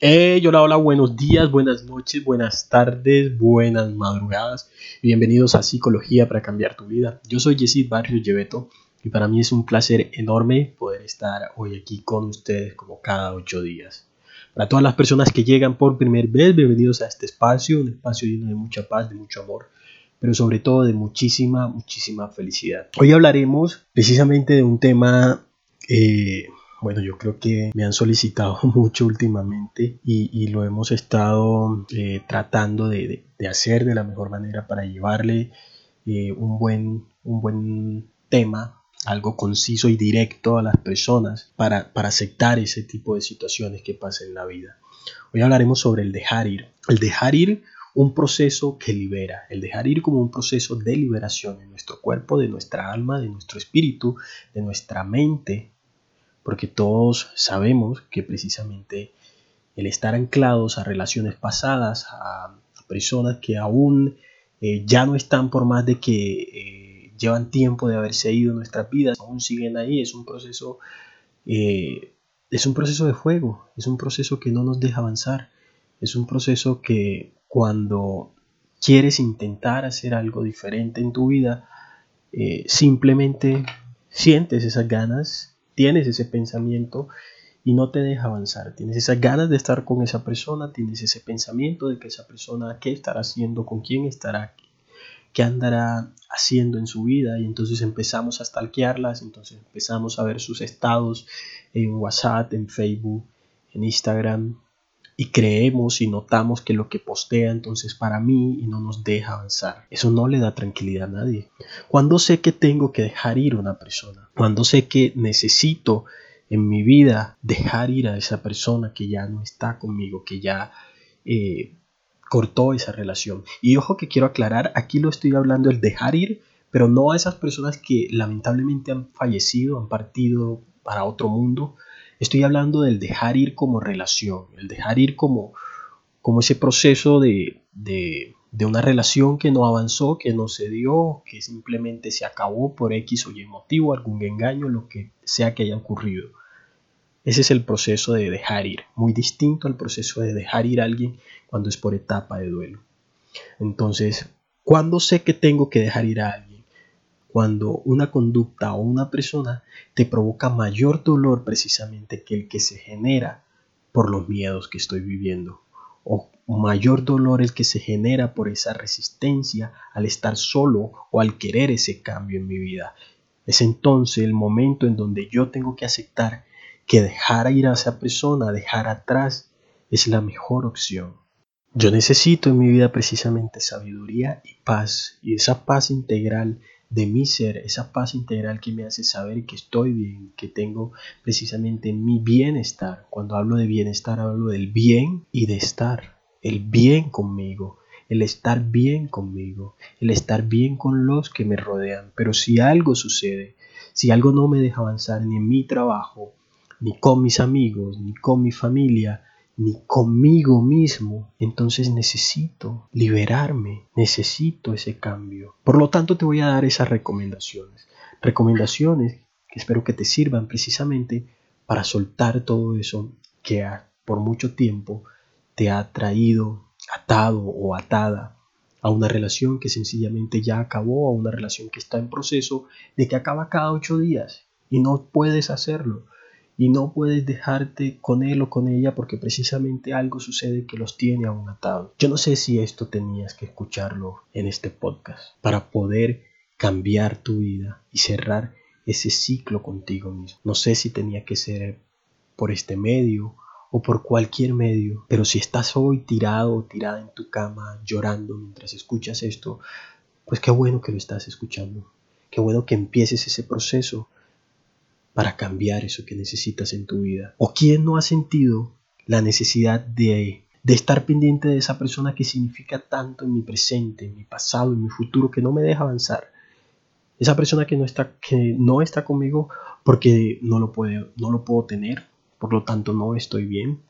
Hey, hola, hola, buenos días, buenas noches, buenas tardes, buenas madrugadas. Bienvenidos a Psicología para cambiar tu vida. Yo soy Yesid Barrios Lleveto y para mí es un placer enorme poder estar hoy aquí con ustedes como cada ocho días. Para todas las personas que llegan por primera vez, bienvenidos a este espacio, un espacio lleno de mucha paz, de mucho amor, pero sobre todo de muchísima, muchísima felicidad. Hoy hablaremos precisamente de un tema... Eh, bueno, yo creo que me han solicitado mucho últimamente y, lo hemos estado eh, tratando de, hacer de la mejor manera para llevarle eh, un, buen, un buen tema, algo conciso y directo a las personas para, para aceptar ese tipo de situaciones que pasan en la vida. Hoy hablaremos sobre el dejar ir. El dejar ir un proceso que libera, el dejar ir como un proceso de liberación en nuestro cuerpo, de nuestra alma, de nuestro espíritu, de nuestra mente, porque todos sabemos que precisamente el estar anclados a relaciones pasadas, a personas que aún eh, ya no están por más de que eh, llevan tiempo de haberse ido en nuestras vidas, aún siguen ahí, es un proceso, eh, es un proceso de fuego, es un proceso que no nos deja avanzar, es un proceso que cuando quieres intentar hacer algo diferente en tu vida, simplemente sientes esas ganas tienes ese pensamiento y no te deja avanzar. Tienes esas ganas de estar con esa persona, tienes ese pensamiento de que esa persona, qué estará haciendo, con quién estará, qué andará haciendo en su vida y entonces empezamos a stalkearlas, entonces empezamos a ver sus estados en WhatsApp, en Facebook, en Instagram y creemos y notamos que lo que postea entonces para mí y no nos deja avanzar. Eso no le da tranquilidad a nadie. Cuando sé que tengo que dejar ir a una persona, cuando sé que necesito en mi vida dejar ir a esa persona que ya no está conmigo, que ya eh, cortó esa relación. Y ojo que quiero aclarar, aquí lo estoy hablando el dejar ir, pero no a esas personas que lamentablemente han fallecido, han partido para otro mundo. Estoy hablando del dejar ir como relación, el dejar ir como, como ese proceso de, de una relación que no avanzó, que no se dio, que simplemente se acabó por X o Y motivo, algún engaño, lo que sea que haya ocurrido. Ese es el proceso de dejar ir, muy distinto al proceso de dejar ir a alguien cuando es por etapa de duelo. Entonces, ¿cuándo sé que tengo que dejar ir a alguien? Cuando una conducta o una persona te provoca mayor dolor precisamente que el que se genera por los miedos que estoy viviendo o mayor dolor el que se genera por esa resistencia al estar solo o al querer ese cambio en mi vida. Es entonces el momento en donde yo tengo que aceptar que dejar ir a esa persona, dejar atrás, es la mejor opción. Yo necesito en mi vida precisamente sabiduría y paz, y esa paz integral de mi ser, esa paz integral que me hace saber que estoy bien, que tengo precisamente mi bienestar. Cuando hablo de bienestar hablo del bien y de estar el bien conmigo, el estar bien conmigo, el estar bien con los que me rodean. Pero si algo sucede, si algo no me deja avanzar ni en mi trabajo, ni con mis amigos, ni con mi familia, ni conmigo mismo, entonces necesito liberarme, necesito ese cambio. Por lo tanto, te voy a dar esas recomendaciones. Recomendaciones que espero que te sirvan precisamente para soltar todo eso que por mucho tiempo te ha traído atado o atada a una relación que sencillamente ya acabó, a una relación que está en proceso de que acaba cada ocho días y no puedes hacerlo y no puedes dejarte con él o con ella porque precisamente algo sucede que los tiene aún atados. Yo no sé si esto tenías que escucharlo en este podcast para poder cambiar tu vida y cerrar ese ciclo contigo mismo. No sé si tenía que ser por este medio o por cualquier medio. Pero si estás hoy tirado o tirada en tu cama llorando mientras escuchas esto, pues qué bueno que lo estás escuchando. Qué bueno que empieces ese proceso para cambiar eso que necesitas en tu vida. ¿O quién no ha sentido la necesidad de, de estar pendiente de esa persona que significa tanto en mi presente, en mi pasado, en mi futuro, que no me deja avanzar? Esa persona que no está, que no está conmigo porque no lo, puede, no lo puedo tener, por lo tanto no estoy bien,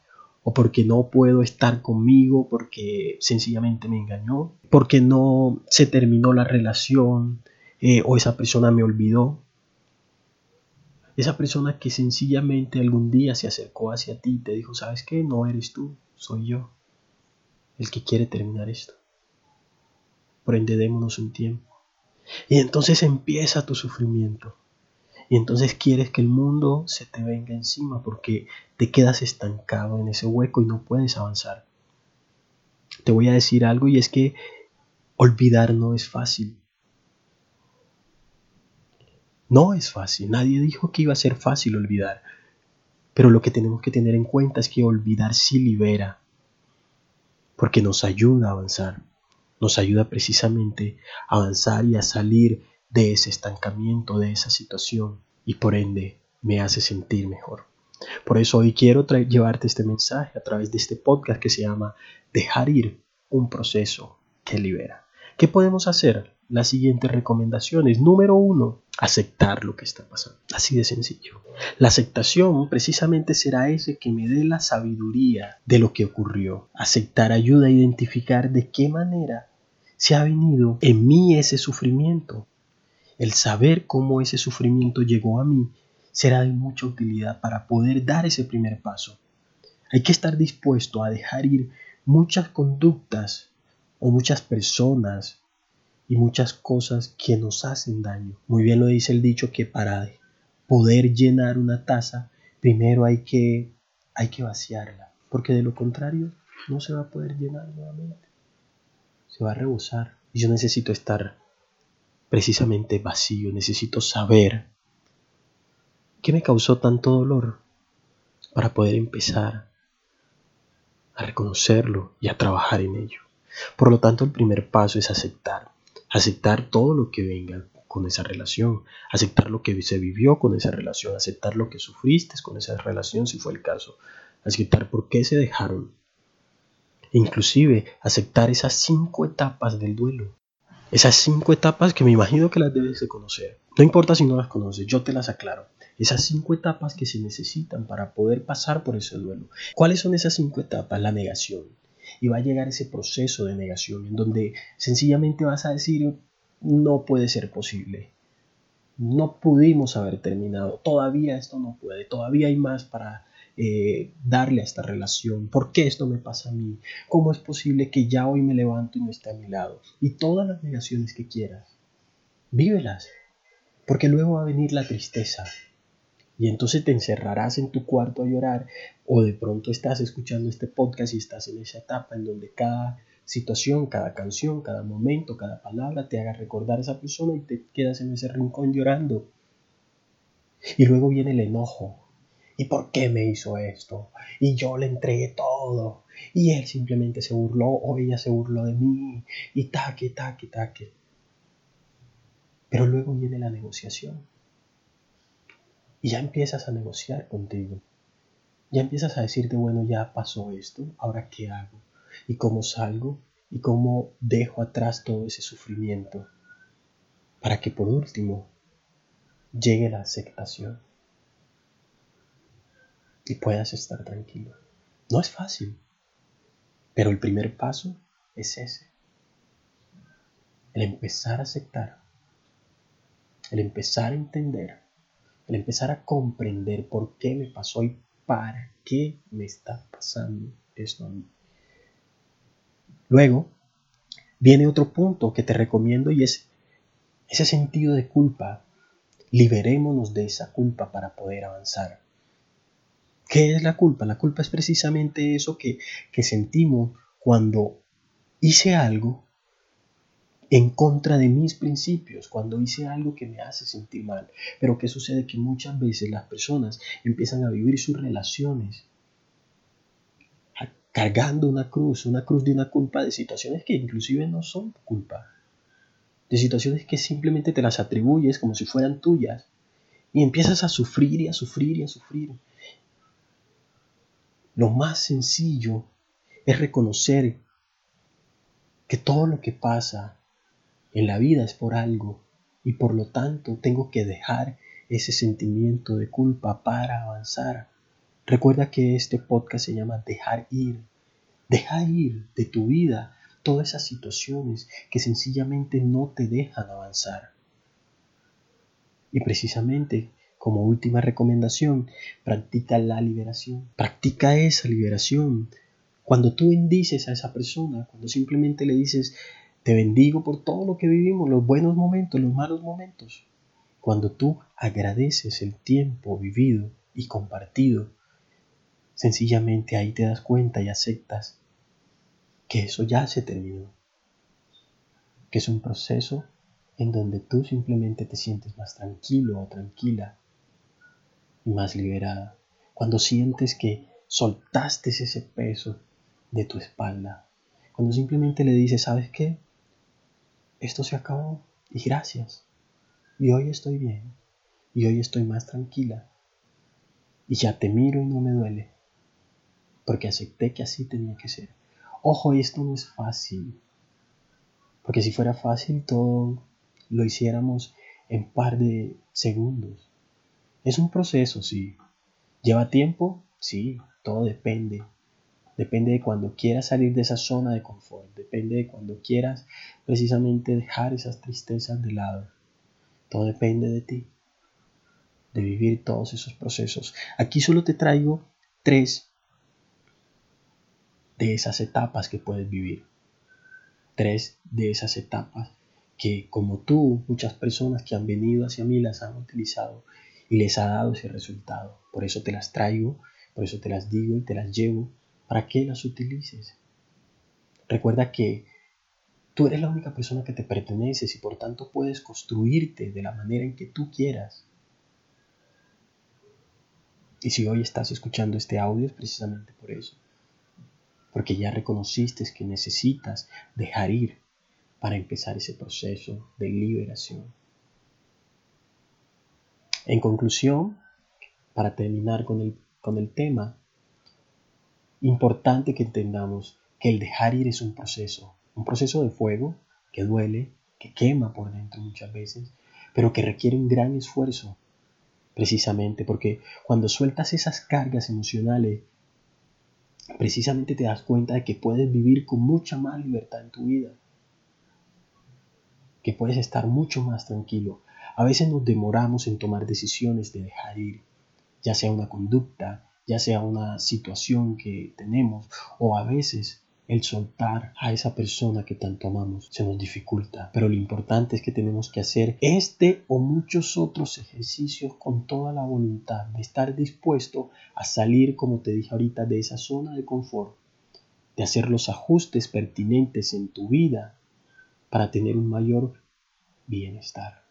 o porque no puedo estar conmigo porque sencillamente me engañó, porque no se terminó la relación eh, o esa persona me olvidó. Esa persona que sencillamente algún día se acercó hacia ti y te dijo, ¿sabes qué? No eres tú, soy yo el que quiere terminar esto. Por ende, démonos un tiempo. Y entonces empieza tu sufrimiento. Y entonces quieres que el mundo se te venga encima porque te quedas estancado en ese hueco y no puedes avanzar. Te voy a decir algo y es que olvidar no es fácil. No es fácil. Nadie dijo que iba a ser fácil olvidar. Pero lo que tenemos que tener en cuenta es que olvidar sí libera. Porque nos ayuda a avanzar. Nos ayuda precisamente a avanzar y a salir de ese estancamiento, de esa situación. Y por ende me hace sentir mejor. Por eso hoy quiero llevarte este mensaje a través de este podcast que se llama Dejar ir un proceso que libera. ¿Qué podemos hacer? Las siguientes recomendaciones. Número uno, aceptar lo que está pasando. Así de sencillo. La aceptación precisamente será ese que me dé la sabiduría de lo que ocurrió. Aceptar ayuda a identificar de qué manera se ha venido en mí ese sufrimiento. El saber cómo ese sufrimiento llegó a mí será de mucha utilidad para poder dar ese primer paso. Hay que estar dispuesto a dejar ir muchas conductas o muchas personas y muchas cosas que nos hacen daño. Muy bien lo dice el dicho que para poder llenar una taza, primero hay que, hay que vaciarla, porque de lo contrario no se va a poder llenar nuevamente. Se va a rebosar. Y yo necesito estar precisamente vacío, necesito saber ¿Qué me causó tanto dolor? Para poder empezar a reconocerlo y a trabajar en ello. Por lo tanto, el primer paso es aceptar. Aceptar todo lo que venga con esa relación, aceptar lo que se vivió con esa relación, aceptar lo que sufriste con esa relación si fue el caso, aceptar por qué se dejaron, inclusive aceptar esas cinco etapas del duelo, esas cinco etapas que me imagino que las debes de conocer. No importa si no las conoces, yo te las aclaro esas cinco etapas que se necesitan para poder pasar por ese duelo. ¿Cuáles son esas cinco etapas? La negación. Y va a llegar ese proceso de negación en donde sencillamente vas a decir, no puede ser posible. No pudimos haber terminado. Todavía esto no puede. Todavía hay más para eh, darle a esta relación. ¿Por qué esto me pasa a mí? ¿Cómo es posible que ya hoy me levanto y no esté a mi lado? Y todas las negaciones que quieras. Vívelas. Porque luego va a venir la tristeza, y entonces te encerrarás en tu cuarto a llorar o de pronto estás escuchando este podcast y estás en esa etapa en donde cada situación, cada canción, cada momento, cada palabra te haga recordar a esa persona y te quedas en ese rincón llorando. Y luego viene el enojo. ¿Y por qué me hizo esto? Y yo le entregué todo. Y él simplemente se burló o ella se burló de mí. Y taque, taque, taque. Pero luego viene la negociación y ya empiezas a negociar contigo. Ya empiezas a decirte, bueno, ya pasó esto, ahora qué hago y cómo salgo y cómo dejo atrás todo ese sufrimiento para que por último llegue la aceptación y puedas estar tranquilo. No es fácil, pero el primer paso es ese. El empezar a aceptar, el empezar a entender el empezar a comprender por qué me pasó y para qué me está pasando esto a mí. Luego, viene otro punto que te recomiendo y es ese sentido de culpa. Liberémonos de esa culpa para poder avanzar. ¿Qué es la culpa? La culpa es precisamente eso que, que sentimos cuando hice algo en contra de mis principios, cuando hice algo que me hace sentir mal. Pero ¿qué sucede? Que muchas veces las personas empiezan a vivir sus relaciones cargando una cruz, una cruz de una culpa de situaciones que inclusive no son culpa, de situaciones que simplemente te las atribuyes como si fueran tuyas y empiezas a sufrir y a sufrir y a sufrir. Lo más sencillo es reconocer que todo lo que pasa en la vida es por algo y por lo tanto tengo que dejar ese sentimiento de culpa para avanzar. Recuerda que este podcast se llama Dejar ir. Deja ir de tu vida todas esas situaciones que sencillamente no te dejan avanzar. Y precisamente como última recomendación, practica la liberación. Practica esa liberación. Cuando tú bendices a esa persona, cuando simplemente le dices, te bendigo por todo lo que vivimos, los buenos momentos, los malos momentos. Cuando tú agradeces el tiempo vivido y compartido, sencillamente ahí te das cuenta y aceptas que eso ya se terminó, que es un proceso en donde tú simplemente te sientes más tranquilo o tranquila y más liberada, cuando sientes que soltaste ese peso de tu espalda, cuando simplemente le dices, ¿sabes qué? Esto se acabó y gracias. Y hoy estoy bien y hoy estoy más tranquila y ya te miro y no me duele, porque acepté que así tenía que ser. Ojo, esto no es fácil, porque si fuera fácil todo lo hiciéramos en par de segundos. Es un proceso, sí. ¿Lleva tiempo? Sí, todo depende. Depende de cuando quieras salir de esa zona de confort. Depende de cuando quieras precisamente dejar esas tristezas de lado. Todo depende de ti. De vivir todos esos procesos. Aquí solo te traigo tres de esas etapas que puedes vivir. Tres de esas etapas que como tú, muchas personas que han venido hacia mí las han utilizado y les ha dado ese resultado. Por eso te las traigo, por eso te las digo y te las llevo, para que las utilices. Recuerda que tú eres la única persona que te perteneces y por tanto puedes construirte de la manera en que tú quieras. Y si hoy estás escuchando este audio es precisamente por eso. Porque ya reconociste que necesitas dejar ir para empezar ese proceso de liberación. En conclusión, para terminar con el, con el tema, importante que entendamos que el dejar ir es un proceso, un proceso de fuego que duele, que quema por dentro muchas veces, pero que requiere un gran esfuerzo, precisamente porque cuando sueltas esas cargas emocionales, precisamente te das cuenta de que puedes vivir con mucha más libertad en tu vida que puedes estar mucho más tranquilo. A veces nos demoramos en tomar decisiones de dejar ir, ya sea una conducta, ya sea una situación que tenemos, o a veces el soltar a esa persona que tanto amamos se nos dificulta. Pero lo importante es que tenemos que hacer este o muchos otros ejercicios con toda la voluntad de estar dispuesto a salir, como te dije ahorita, de esa zona de confort, de hacer los ajustes pertinentes en tu vida para tener un mayor bienestar.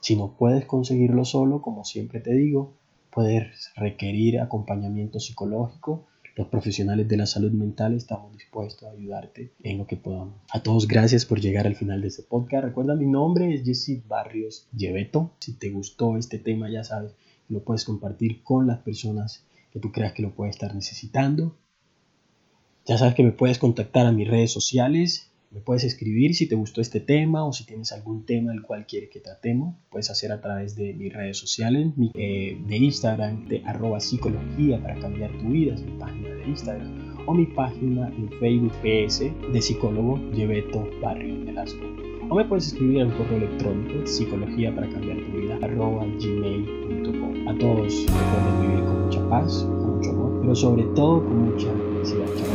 Si no puedes conseguirlo solo, como siempre te digo, puedes requerir acompañamiento psicológico. Los profesionales de la salud mental estamos dispuestos a ayudarte en lo que podamos. A todos gracias por llegar al final de este podcast. Recuerda mi nombre es Jesse Barrios Lleveto. Si te gustó este tema ya sabes lo puedes compartir con las personas que tú creas que lo puede estar necesitando. Ya sabes que me puedes contactar a mis redes sociales. Me puedes escribir si te gustó este tema o si tienes algún tema del cual quieres que tratemos. Puedes hacer a través de mis redes sociales, eh, de Instagram, de arroba psicología para cambiar tu vida, es mi página de Instagram, o mi página en Facebook PS de psicólogo Lleveto Barrio Velasco. O me puedes escribir al correo electrónico psicología para cambiar tu vida. A todos recuerden vivir con mucha paz, con mucho amor, pero sobre todo con mucha felicidad.